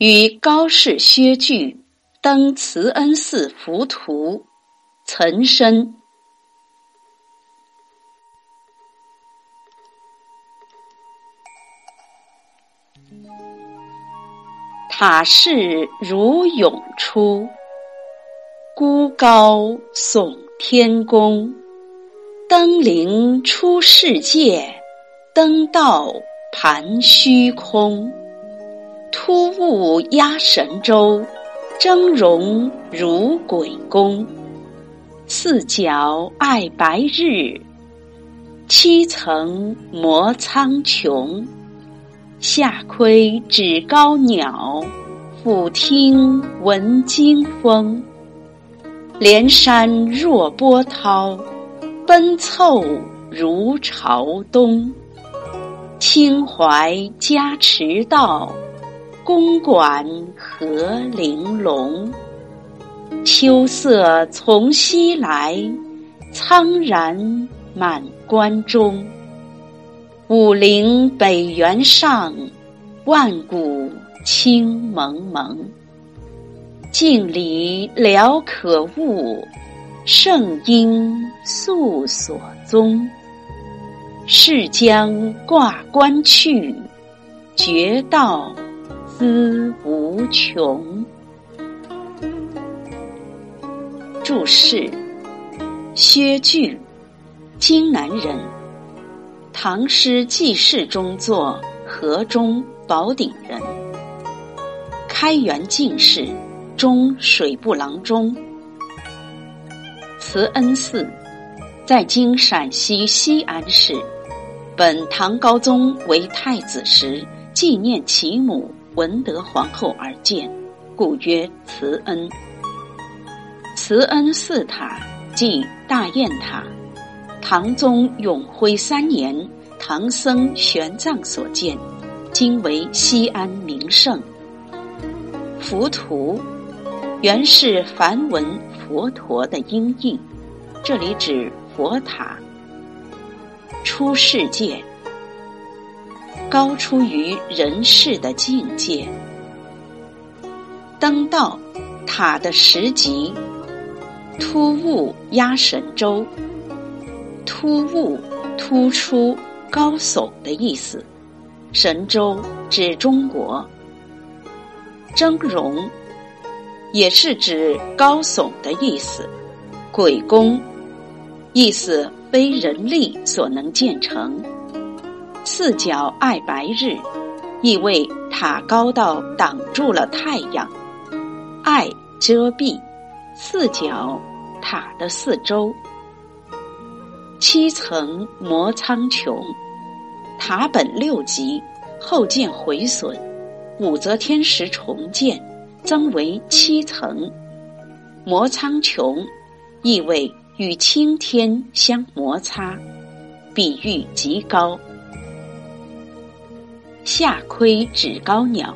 与高士薛据登慈恩寺浮屠，岑参。塔势如涌出，孤高耸天宫。登临出世界，登道盘虚空。突兀压神州，峥嵘如鬼宫。四角爱白日，七层摩苍穹。下窥指高鸟，俯听闻惊风。连山若波涛。奔凑如朝东，清怀加驰道，公馆何玲珑。秋色从西来，苍然满关中。武陵北原上，万古清蒙蒙。镜里了可悟。圣应素所宗，是将挂冠去，绝道思无穷。注释：薛据，荆南人，唐诗纪事中作河中宝鼎人，开元进士，中水部郎中。慈恩寺，在今陕西西安市。本唐高宗为太子时，纪念其母文德皇后而建，故曰慈恩。慈恩寺塔即大雁塔，唐宗永徽三年，唐僧玄奘所建，今为西安名胜。浮屠，原是梵文。佛陀的音译，这里指佛塔。出世界，高出于人世的境界。登道，塔的十级。突兀压神州，突兀突出、高耸的意思。神州指中国。峥嵘。也是指高耸的意思，鬼宫，意思非人力所能建成。四角爱白日，意味塔高到挡住了太阳。爱遮蔽，四角塔的四周。七层摩苍穹，塔本六级，后见毁损，武则天时重建。增为七层，摩苍穹，意味与青天相摩擦，比喻极高。下窥指高鸟，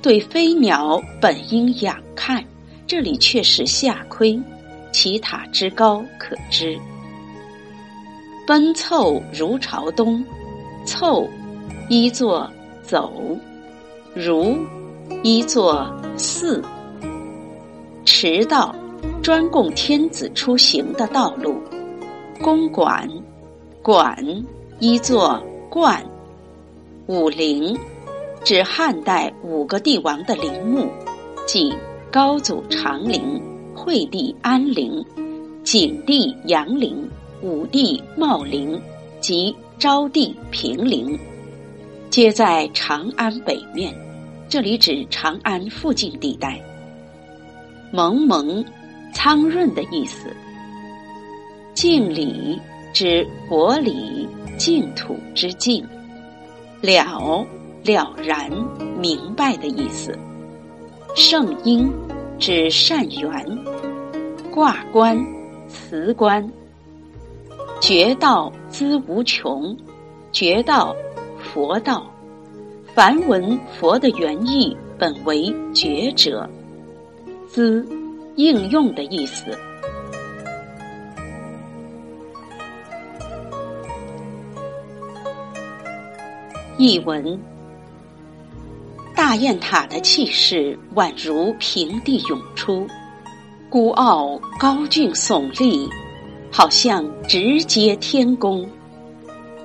对飞鸟本应仰看，这里却是下窥，其塔之高可知。奔凑如朝东，凑，一作走，如。一座寺，驰道，专供天子出行的道路；公馆，馆，一座观；武陵，指汉代五个帝王的陵墓，即高祖长陵、惠帝安陵、景帝阳陵、武帝茂陵及昭帝平陵，皆在长安北面。这里指长安附近地带，蒙蒙，苍润的意思。净礼指佛礼净土之净，了了然明白的意思。圣音指善缘，卦关辞官。觉道资无穷，觉道佛道。梵文“佛”的原意本为“觉者”，资应用的意思。译文：大雁塔的气势宛如平地涌出，孤傲高峻耸立，好像直接天宫。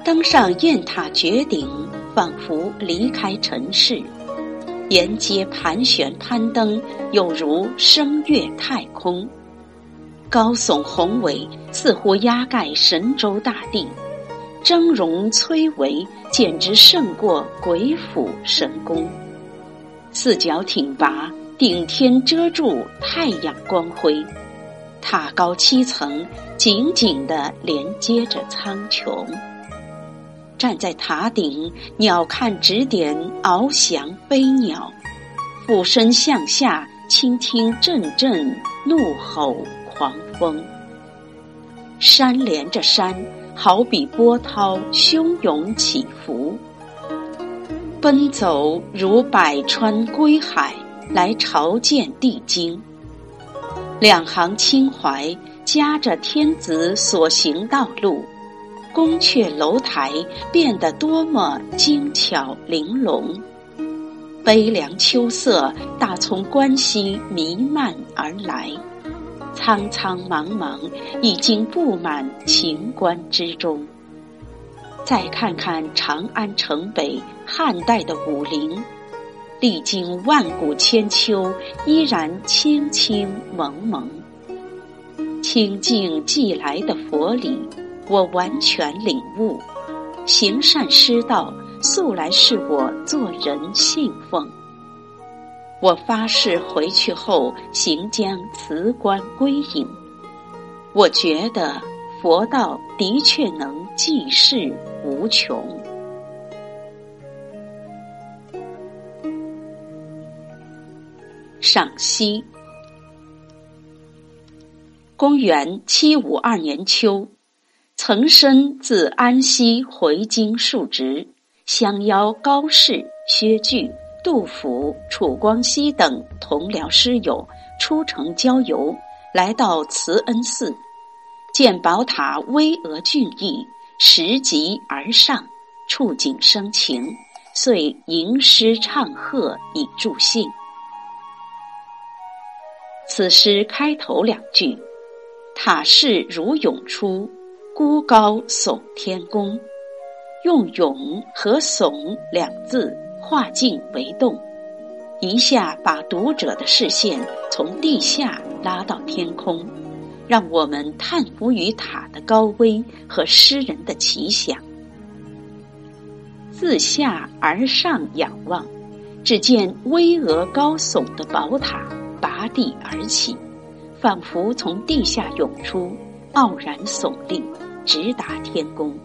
登上雁塔绝顶，仿佛离开尘世，沿街盘旋攀登，有如升越太空。高耸宏伟，似乎压盖神州大地，峥嵘崔嵬，简直胜过鬼斧神工。四角挺拔，顶天遮住太阳光辉，塔高七层，紧紧地连接着苍穹。站在塔顶，鸟瞰指点翱翔飞鸟，俯身向下，倾听阵阵怒吼。狂风，山连着山，好比波涛汹涌起伏，奔走如百川归海，来朝见帝京。两行青怀夹着天子所行道路，宫阙楼台变得多么精巧玲珑。悲凉秋色打从关西弥漫而来。苍苍茫茫，已经布满秦关之中。再看看长安城北汉代的武陵，历经万古千秋，依然清清蒙蒙。清净寄来的佛理，我完全领悟。行善师道，素来是我做人信奉。我发誓回去后行将辞官归隐。我觉得佛道的确能济世无穷。赏析：公元七五二年秋，岑参自安西回京述职，相邀高适、薛据。杜甫、楚光熙等同僚师友出城郊游，来到慈恩寺，见宝塔巍峨峻异，拾级而上，触景生情，遂吟诗唱和以助兴。此诗开头两句：“塔势如涌出，孤高耸天宫”，用“涌”和“耸”两字。化静为动，一下把读者的视线从地下拉到天空，让我们叹服于塔的高危和诗人的奇想。自下而上仰望，只见巍峨高耸的宝塔拔地而起，仿佛从地下涌出，傲然耸立，直达天宫，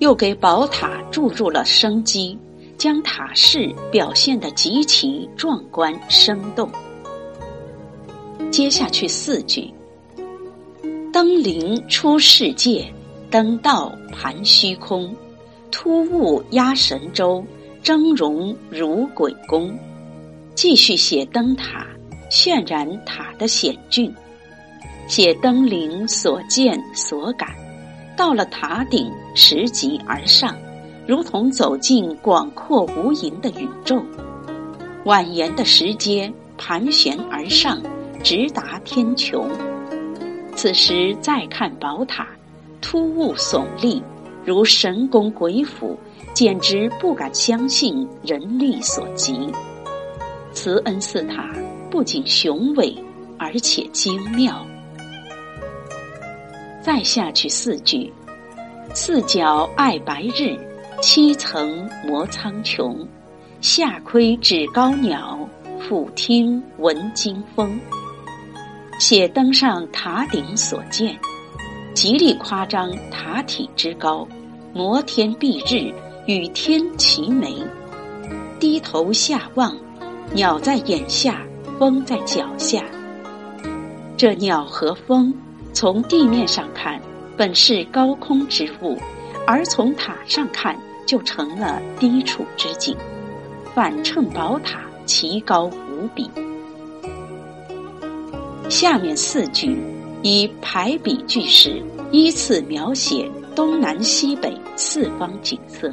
又给宝塔注入了生机。将塔势表现得极其壮观生动。接下去四句：登临出世界，登道盘虚空，突兀压神州，峥嵘如鬼宫。继续写灯塔，渲染塔的险峻；写登临所见所感，到了塔顶，拾级而上。如同走进广阔无垠的宇宙，蜿蜒的石阶盘旋而上，直达天穹。此时再看宝塔，突兀耸立，如神功鬼斧，简直不敢相信人力所及。慈恩寺塔不仅雄伟，而且精妙。再下去四句：四角爱白日。七层摩苍穹，下窥指高鸟，俯听闻惊风。写登上塔顶所见，极力夸张塔体之高，摩天蔽日，与天齐眉。低头下望，鸟在眼下，风在脚下。这鸟和风，从地面上看，本是高空之物。而从塔上看，就成了低处之景，反衬宝塔奇高无比。下面四句以排比句式，依次描写东南西北四方景色。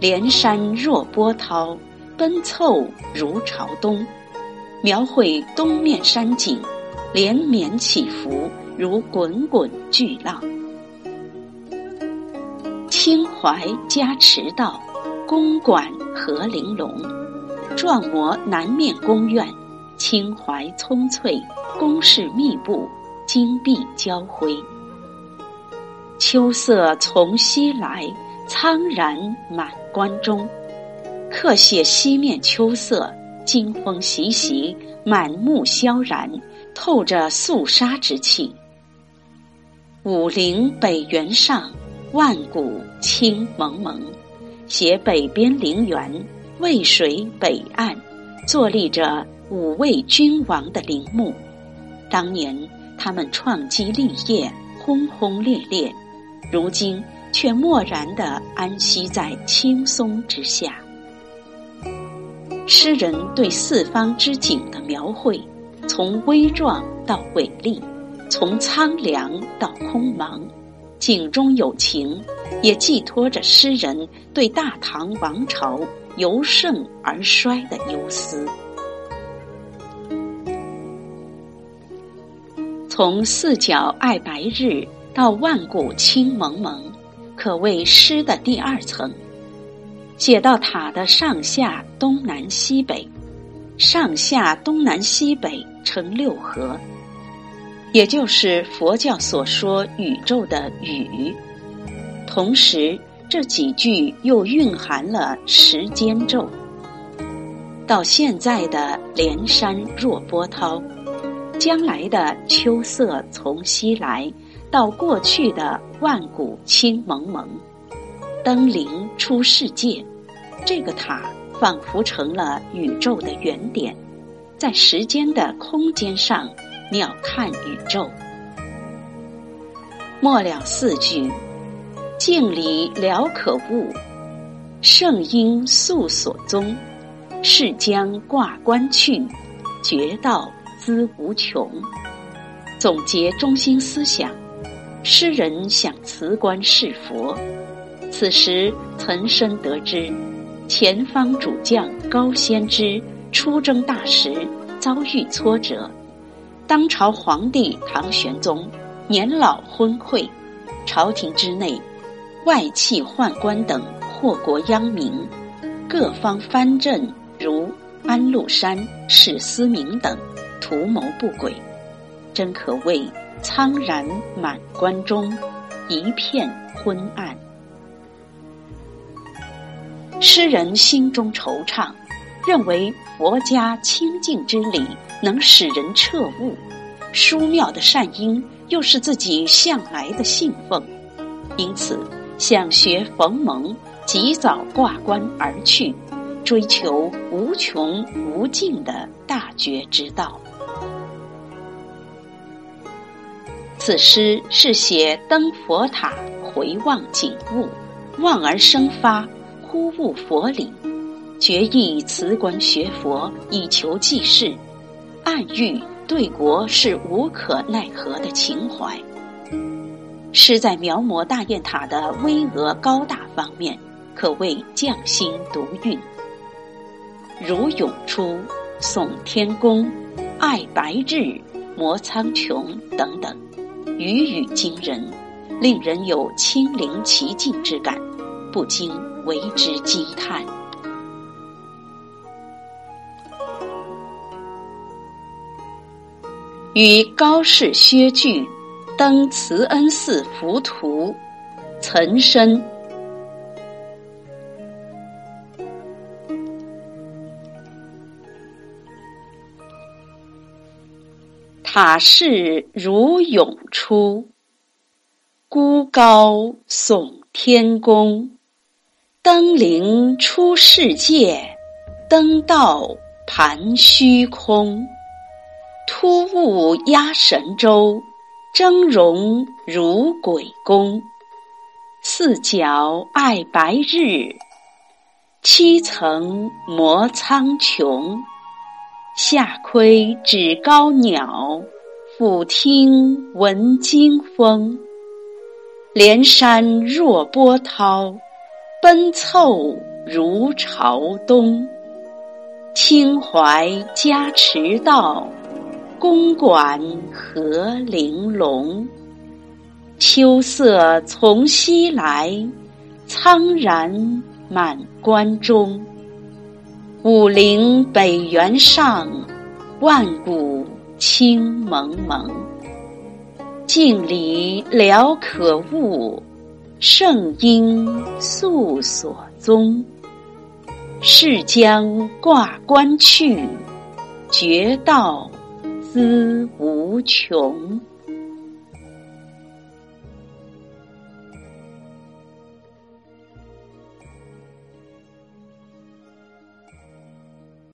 连山若波涛，奔凑如潮东，描绘东面山景，连绵起伏，如滚滚巨浪。清怀加持道，公馆和玲珑，壮模南面宫苑，清淮葱翠，宫室密布，金碧交辉。秋色从西来，苍然满关中。客写西面秋色，金风习习，满目萧然，透着肃杀之气。武陵北原上，万古青蒙蒙，携北边陵园，渭水北岸，坐立着五位君王的陵墓。当年他们创基立业，轰轰烈烈，如今却默然地安息在青松之下。诗人对四方之景的描绘，从微壮到伟丽，从苍凉到空茫，景中有情，也寄托着诗人对大唐王朝由盛而衰的忧思。从四角爱白日到万古青蒙蒙，可谓诗的第二层。写到塔的上下东南西北，上下东南西北成六合，也就是佛教所说宇宙的宇。同时，这几句又蕴含了时间咒。到现在的连山若波涛，将来的秋色从西来，到过去的万古青蒙蒙。登临出世界，这个塔仿佛成了宇宙的原点，在时间的空间上鸟瞰宇宙。末了四句：镜里了可悟，圣音素所宗。是将挂冠去，觉道资无穷。总结中心思想，诗人想辞官事佛。此时，岑参得知前方主将高仙芝出征大时遭遇挫折，当朝皇帝唐玄宗年老昏聩，朝廷之内外戚宦官等祸国殃民，各方藩镇如安禄山、史思明等图谋不轨，真可谓苍然满关中，一片昏暗。诗人心中惆怅，认为佛家清净之理能使人彻悟，殊妙的善因又是自己向来的信奉，因此想学冯蒙，及早挂冠而去，追求无穷无尽的大觉之道。此诗是写登佛塔回望景物，望而生发。忽悟佛理，决意辞官学佛以求济世，暗喻对国是无可奈何的情怀。诗在描摹大雁塔的巍峨高大方面，可谓匠心独运。如咏出、耸天宫、爱白日、摩苍穹等等，语语惊人，令人有亲临其境之感，不禁。为之惊叹。与高士薛据登慈恩寺浮屠，岑参。塔势如涌出，孤高耸天宫。登临出世界，登道盘虚空。突兀压神州，峥嵘如鬼宫。四角爱白日，七层摩苍穹。下窥指高鸟，俯听闻惊风。连山若波涛。奔凑如潮东。清怀加持道，公馆何玲珑。秋色从西来，苍然满关中。武陵北原上，万古清蒙蒙。镜里了可悟，圣应素所宗。逝将挂冠去，绝道思无穷。